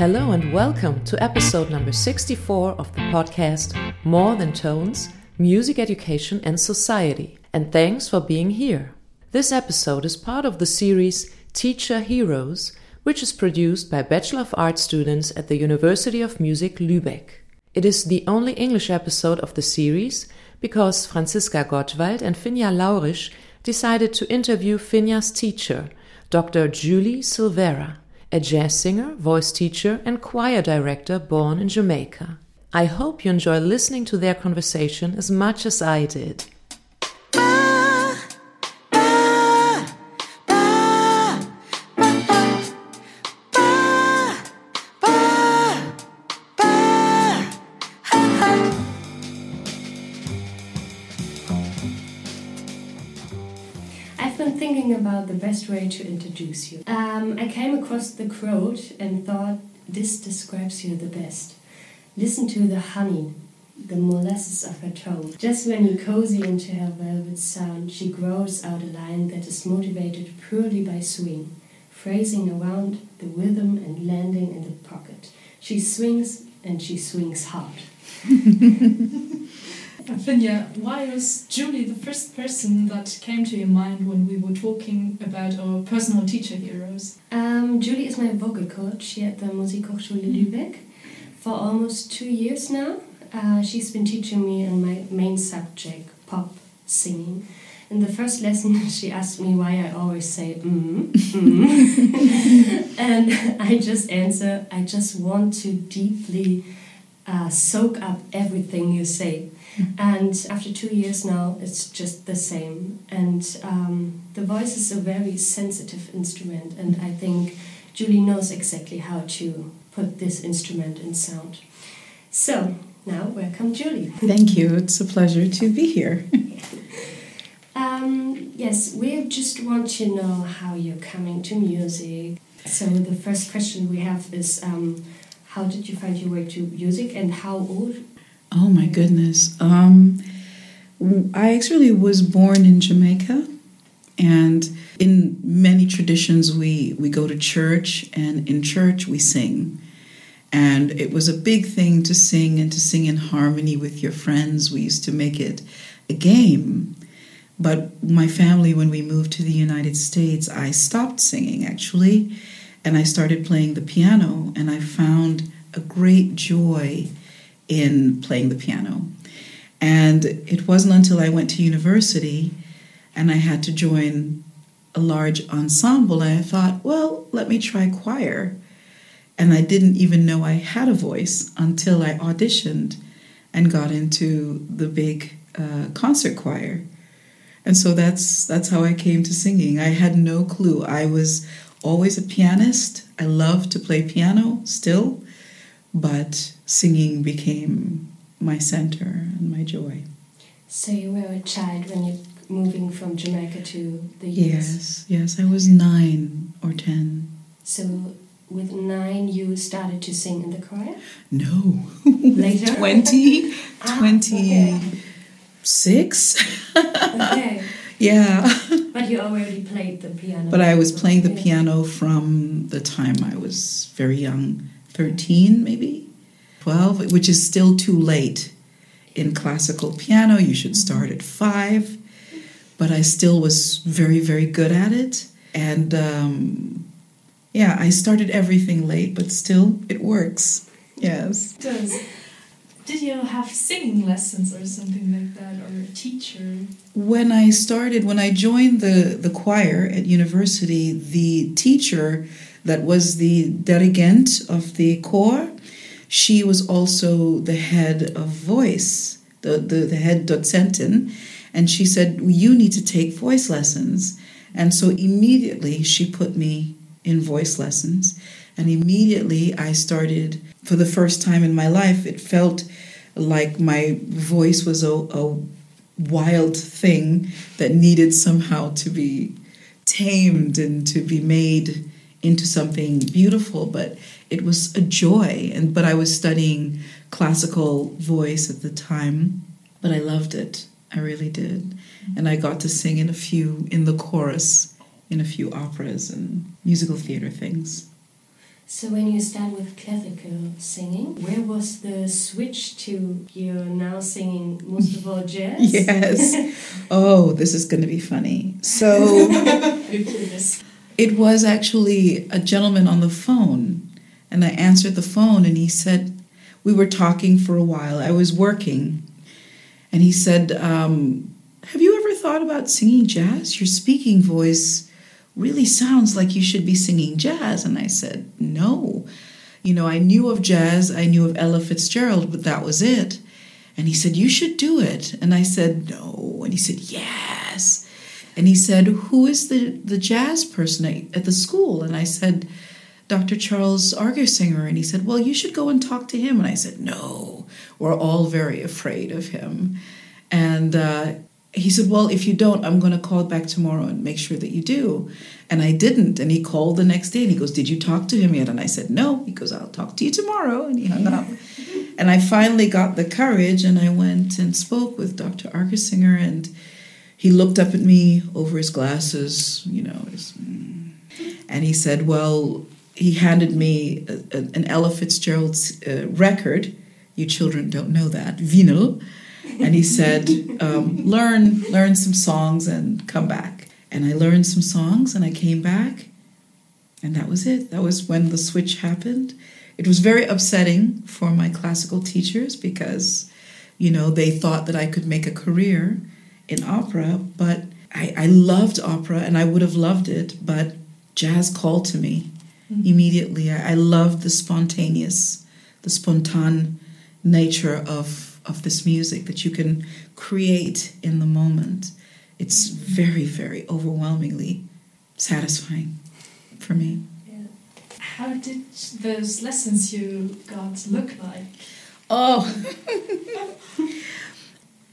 Hello and welcome to episode number 64 of the podcast More Than Tones Music Education and Society. And thanks for being here. This episode is part of the series Teacher Heroes, which is produced by Bachelor of Arts students at the University of Music Lübeck. It is the only English episode of the series because Franziska Gottwald and Finja Laurisch decided to interview Finja's teacher, Dr. Julie Silvera, a jazz singer, voice teacher, and choir director born in Jamaica. I hope you enjoy listening to their conversation as much as I did. Best way to introduce you. Um, I came across the quote and thought this describes you the best. Listen to the honey, the molasses of her tone. Just when you cozy into her velvet sound, she grows out a line that is motivated purely by swing, phrasing around the rhythm and landing in the pocket. She swings and she swings hard. Finja, why was Julie the first person that came to your mind when we were talking about our personal teacher heroes? Um, Julie is my vocal coach here at the Musikhochschule Lübeck for almost two years now. Uh, she's been teaching me in my main subject, pop singing. In the first lesson, she asked me why I always say mm, mm. and I just answer, I just want to deeply uh, soak up everything you say. And after two years now, it's just the same. And um, the voice is a very sensitive instrument, and I think Julie knows exactly how to put this instrument in sound. So now, welcome, Julie. Thank you. It's a pleasure to be here. um, yes, we just want to know how you're coming to music. So the first question we have is. Um, how did you find your way to music and how old Oh my goodness. Um, I actually was born in Jamaica, and in many traditions, we, we go to church, and in church, we sing. And it was a big thing to sing and to sing in harmony with your friends. We used to make it a game. But my family, when we moved to the United States, I stopped singing actually, and I started playing the piano, and I found a great joy in playing the piano. And it wasn't until I went to university and I had to join a large ensemble, and I thought, well, let me try choir. And I didn't even know I had a voice until I auditioned and got into the big uh, concert choir. And so that's that's how I came to singing. I had no clue. I was always a pianist. I love to play piano still, but singing became my center and my joy. So you were a child when you moving from Jamaica to the US? Yes, yes, I was nine or ten. So with nine you started to sing in the choir? No. Later? 20, ah, 26. okay. Yeah. But you already played the piano. But I was playing the piano from the time I was very young, 13 maybe. 12, which is still too late. In classical piano, you should start at five, but I still was very, very good at it. And um, yeah, I started everything late, but still it works. Yes. It does. Did you have singing lessons or something like that, or a teacher? When I started, when I joined the, the choir at university, the teacher that was the dirigent of the corps she was also the head of voice, the, the, the head docentin, and she said, You need to take voice lessons. And so immediately she put me in voice lessons. And immediately I started, for the first time in my life, it felt like my voice was a, a wild thing that needed somehow to be tamed and to be made into something beautiful. But it was a joy. And but I was studying classical voice at the time, but I loved it. I really did. And I got to sing in a few in the chorus in a few operas and musical theater things. So when you start with classical singing, where was the switch to you're now singing most of all jazz? Yes. Oh, this is going to be funny. So it was actually a gentleman on the phone, and I answered the phone, and he said, We were talking for a while. I was working, and he said, um, Have you ever thought about singing jazz? Your speaking voice really sounds like you should be singing jazz. And I said, No. You know, I knew of jazz, I knew of Ella Fitzgerald, but that was it. And he said, You should do it. And I said, No. And he said, Yes. And he said, Who is the, the jazz person at, at the school? And I said, Dr. Charles Argersinger. And he said, Well, you should go and talk to him. And I said, No. We're all very afraid of him. And uh, he said, Well, if you don't, I'm going to call back tomorrow and make sure that you do. And I didn't. And he called the next day and he goes, Did you talk to him yet? And I said, No. He goes, I'll talk to you tomorrow. And he hung up. and I finally got the courage and I went and spoke with Dr. Argersinger. And he looked up at me over his glasses, you know, his, and he said, Well, he handed me a, a, an Ella Fitzgerald uh, record. You children don't know that, vinyl and he said, um, "Learn, learn some songs and come back." And I learned some songs, and I came back, and that was it. That was when the switch happened. It was very upsetting for my classical teachers because, you know, they thought that I could make a career in opera, but I, I loved opera and I would have loved it, but jazz called to me mm-hmm. immediately. I, I loved the spontaneous, the spontan nature of of this music that you can create in the moment. It's very, very overwhelmingly satisfying for me. Yeah. How did those lessons you got look like? Oh,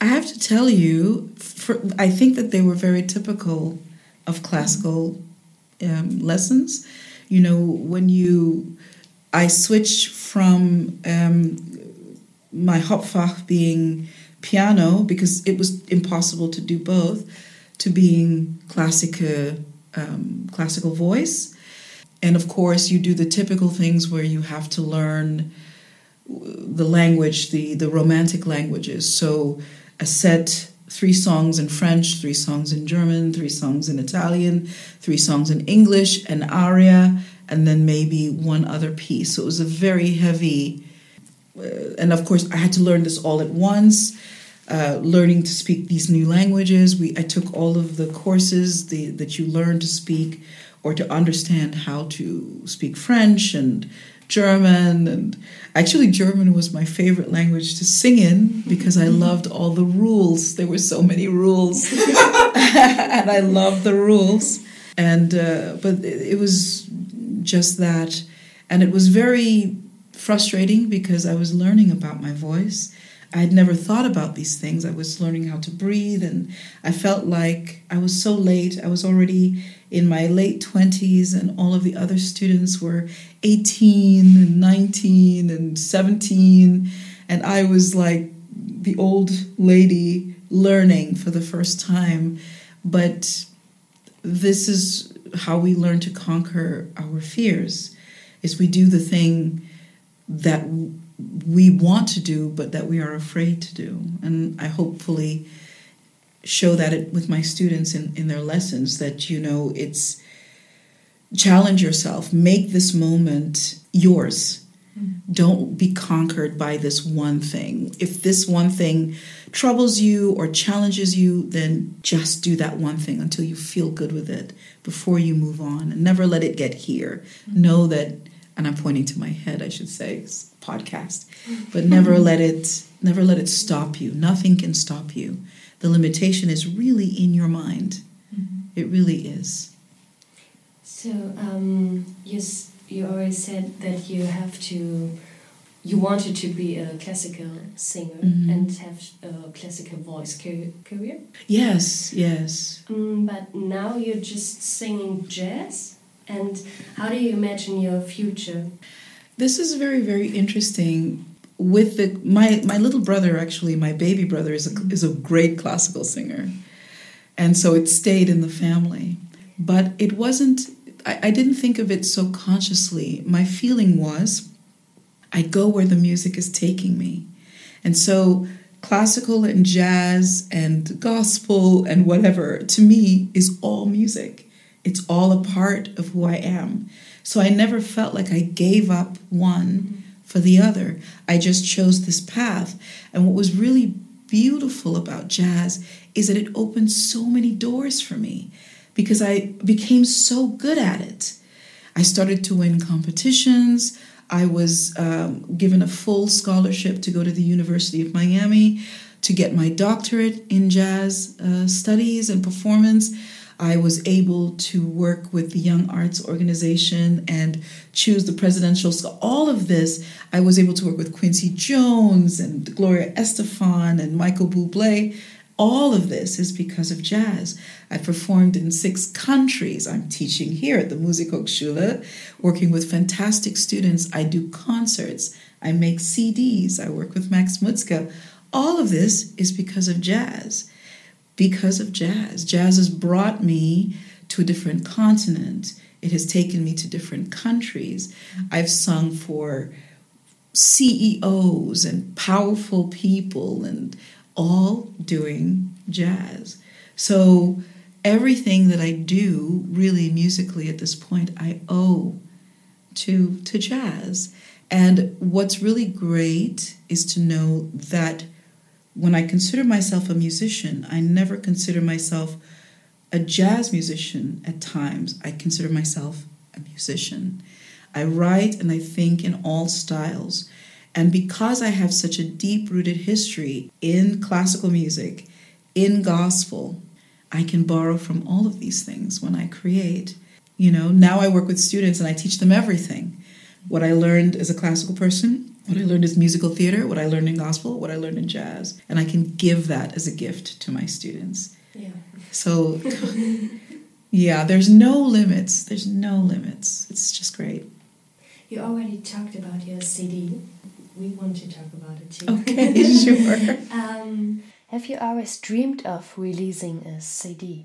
I have to tell you, for, I think that they were very typical of classical um, lessons. You know, when you, I switched from um, my Hauptfach being piano because it was impossible to do both, to being classical um, classical voice, and of course you do the typical things where you have to learn the language, the the romantic languages. So a set three songs in French, three songs in German, three songs in Italian, three songs in English, an aria, and then maybe one other piece. So it was a very heavy uh, and of course, I had to learn this all at once. Uh, learning to speak these new languages, we I took all of the courses the, that you learn to speak or to understand how to speak French and German and actually German was my favorite language to sing in because I loved all the rules. There were so many rules, and I loved the rules. And uh, but it was just that, and it was very frustrating because I was learning about my voice. I had never thought about these things. I was learning how to breathe, and I felt like I was so late. I was already in my late 20s, and all of the other students were 18 and 19 and 17, and I was like the old lady learning for the first time. But this is how we learn to conquer our fears is we do the thing that we want to do but that we are afraid to do. And i hopefully show that it, with my students in, in their lessons that you know it's challenge yourself make this moment yours. Mm-hmm. don't be conquered by this one thing. If this one thing troubles you or challenges you then just do that one thing until you feel good with it before you move on. And never let it get here. Mm-hmm. know that and I'm pointing to my head, I should say, podcast. But never let it never let it stop you. Nothing can stop you. The limitation is really in your mind. Mm-hmm. It really is. So um, you you always said that you have to you wanted to be a classical singer mm-hmm. and have a classical voice career. Yes, yes. Um, but now you're just singing jazz. And how do you imagine your future? This is very, very interesting. With the my my little brother, actually, my baby brother is a, is a great classical singer, and so it stayed in the family. But it wasn't. I, I didn't think of it so consciously. My feeling was I go where the music is taking me. And so classical and jazz and gospel and whatever to me is all music. It's all a part of who I am. So I never felt like I gave up one for the other. I just chose this path. And what was really beautiful about jazz is that it opened so many doors for me because I became so good at it. I started to win competitions. I was um, given a full scholarship to go to the University of Miami to get my doctorate in jazz uh, studies and performance. I was able to work with the Young Arts Organization and choose the presidential school. All of this, I was able to work with Quincy Jones and Gloria Estefan and Michael Bublé. All of this is because of jazz. I performed in six countries. I'm teaching here at the Musikhochschule, working with fantastic students. I do concerts. I make CDs. I work with Max Mutzke. All of this is because of jazz because of jazz. Jazz has brought me to a different continent. It has taken me to different countries. I've sung for CEOs and powerful people and all doing jazz. So everything that I do really musically at this point I owe to to jazz. And what's really great is to know that when I consider myself a musician, I never consider myself a jazz musician at times. I consider myself a musician. I write and I think in all styles. And because I have such a deep rooted history in classical music, in gospel, I can borrow from all of these things when I create. You know, now I work with students and I teach them everything. What I learned as a classical person, what I learned is musical theater, what I learned in gospel, what I learned in jazz. And I can give that as a gift to my students. Yeah. So, yeah, there's no limits. There's no limits. It's just great. You already talked about your CD. We want to talk about it too. Okay, sure. um, have you always dreamed of releasing a CD?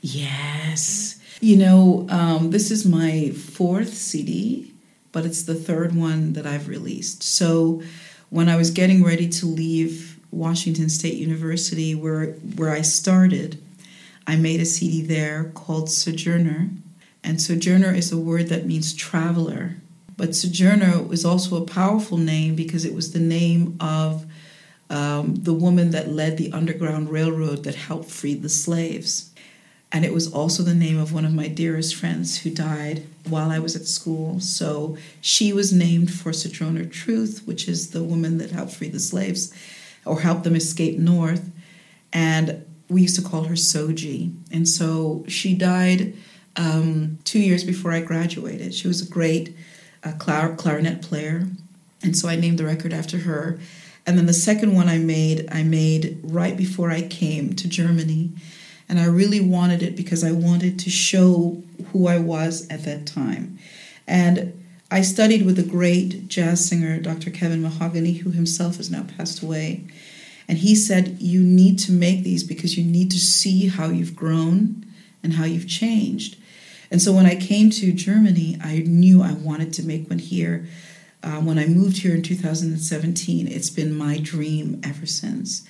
Yes. You know, um, this is my fourth CD but it's the third one that I've released. So when I was getting ready to leave Washington State University, where where I started, I made a CD there called Sojourner. And sojourner is a word that means traveler. But sojourner was also a powerful name because it was the name of um, the woman that led the Underground Railroad that helped free the slaves. And it was also the name of one of my dearest friends who died while I was at school. So she was named for Sojourner Truth, which is the woman that helped free the slaves or helped them escape north. And we used to call her Soji. And so she died um, two years before I graduated. She was a great uh, clar- clarinet player. And so I named the record after her. And then the second one I made, I made right before I came to Germany and I really wanted it because I wanted to show who I was at that time. And I studied with a great jazz singer, Dr. Kevin Mahogany, who himself has now passed away. And he said, You need to make these because you need to see how you've grown and how you've changed. And so when I came to Germany, I knew I wanted to make one here. Uh, when I moved here in 2017, it's been my dream ever since.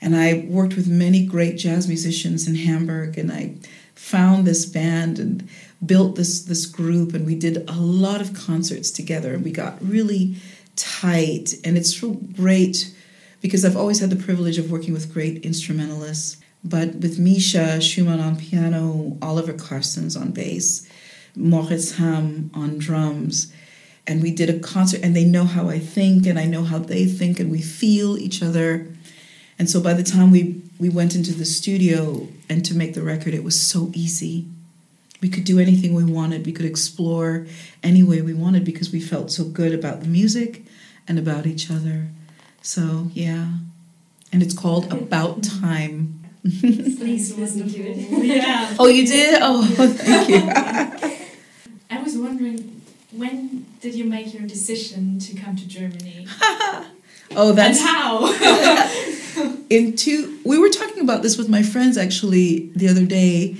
And I worked with many great jazz musicians in Hamburg, and I found this band and built this this group, and we did a lot of concerts together, and we got really tight. And it's so great because I've always had the privilege of working with great instrumentalists. But with Misha Schumann on piano, Oliver Carstens on bass, Moritz Ham on drums, and we did a concert, and they know how I think, and I know how they think, and we feel each other and so by the time we, we went into the studio and to make the record, it was so easy. We could do anything we wanted, we could explore any way we wanted because we felt so good about the music and about each other. So, yeah. And it's called About Time. Please listen to it. Yeah. oh, you did? Oh, thank you. I was wondering, when did you make your decision to come to Germany? oh, that's and how? In two we were talking about this with my friends actually the other day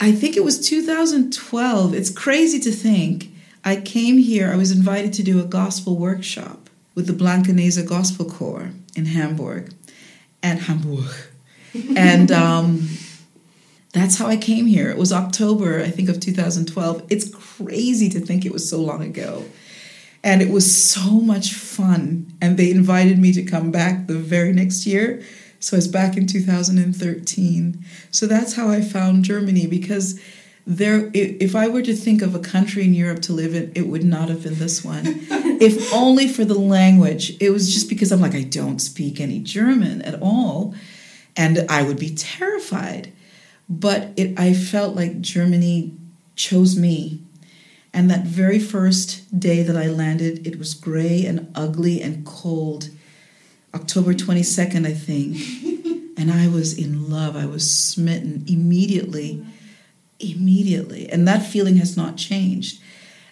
I think it was 2012. It's crazy to think. I came here, I was invited to do a gospel workshop with the Blankenese Gospel Corps in Hamburg and Hamburg. and um, that's how I came here. It was October, I think, of 2012. It's crazy to think it was so long ago. And it was so much fun. And they invited me to come back the very next year. So I was back in 2013. So that's how I found Germany because there if I were to think of a country in Europe to live in, it would not have been this one. if only for the language. It was just because I'm like, I don't speak any German at all. And I would be terrified. But it I felt like Germany chose me. And that very first day that I landed, it was gray and ugly and cold. October 22nd, I think. and I was in love. I was smitten immediately immediately. And that feeling has not changed.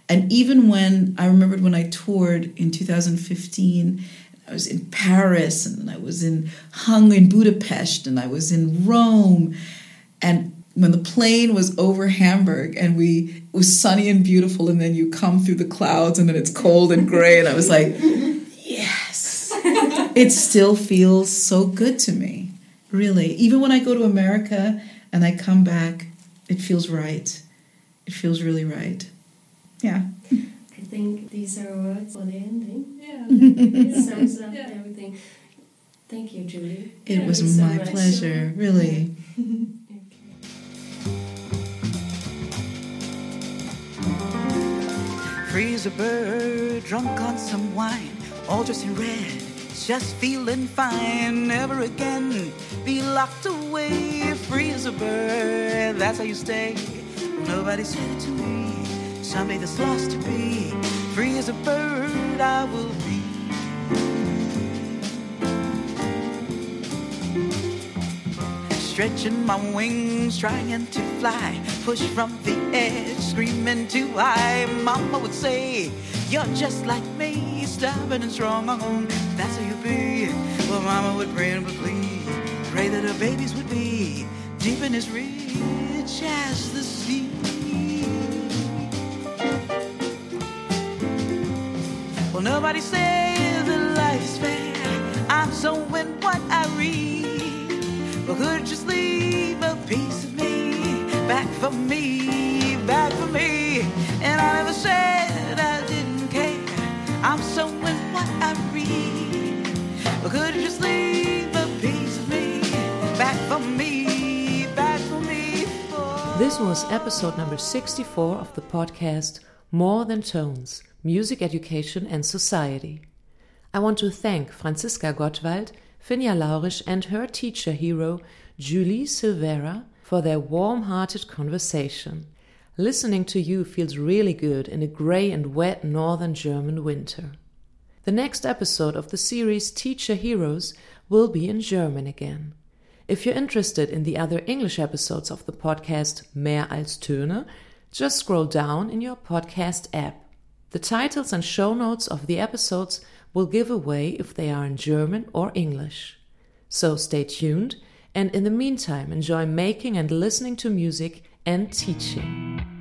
And even when I remembered when I toured in 2015, I was in Paris and I was in hung in Budapest and I was in Rome. And when the plane was over Hamburg and we it was sunny and beautiful, and then you come through the clouds and then it's cold and gray, and I was like, yes. it still feels so good to me. Really. Even when I go to America and I come back it feels right. It feels really right. Yeah. I think these are words for the ending. Yeah. it sums up Yeah. everything. Thank you, Julie. It Yeah, was thank you so my much. pleasure, really. Freeze a bird, drunk on some wine, all dressed in red, just feeling fine. Never again be locked away. free as a bird, that's how you stay. Nobody said it to me. Somebody that's lost to be. Free as a bird, I will be. Stretching my wings, trying to fly. Push from the edge, screaming too high. Mama would say, You're just like me, stubborn and strong. That's how you be. Well, Mama would pray and would plead. Pray that her babies would be deep and as rich as the sea. Well, nobody says that life is fair. I'm so in what I read. But could you just leave a piece of me back for me, back for me? And I never said I didn't care. I'm so in what I read. But could you just leave a piece of me back for me, back for me? For This was episode number 64 of the podcast More Than Tones Music Education and Society. I want to thank Franziska Gottwald, Finja Laurisch, and her teacher hero, Julie Silvera, for their warm hearted conversation. Listening to you feels really good in a grey and wet northern German winter. The next episode of the series Teacher Heroes will be in German again. If you're interested in the other English episodes of the podcast Mehr als Töne, just scroll down in your podcast app. The titles and show notes of the episodes will give away if they are in German or English. So stay tuned and in the meantime enjoy making and listening to music and teaching.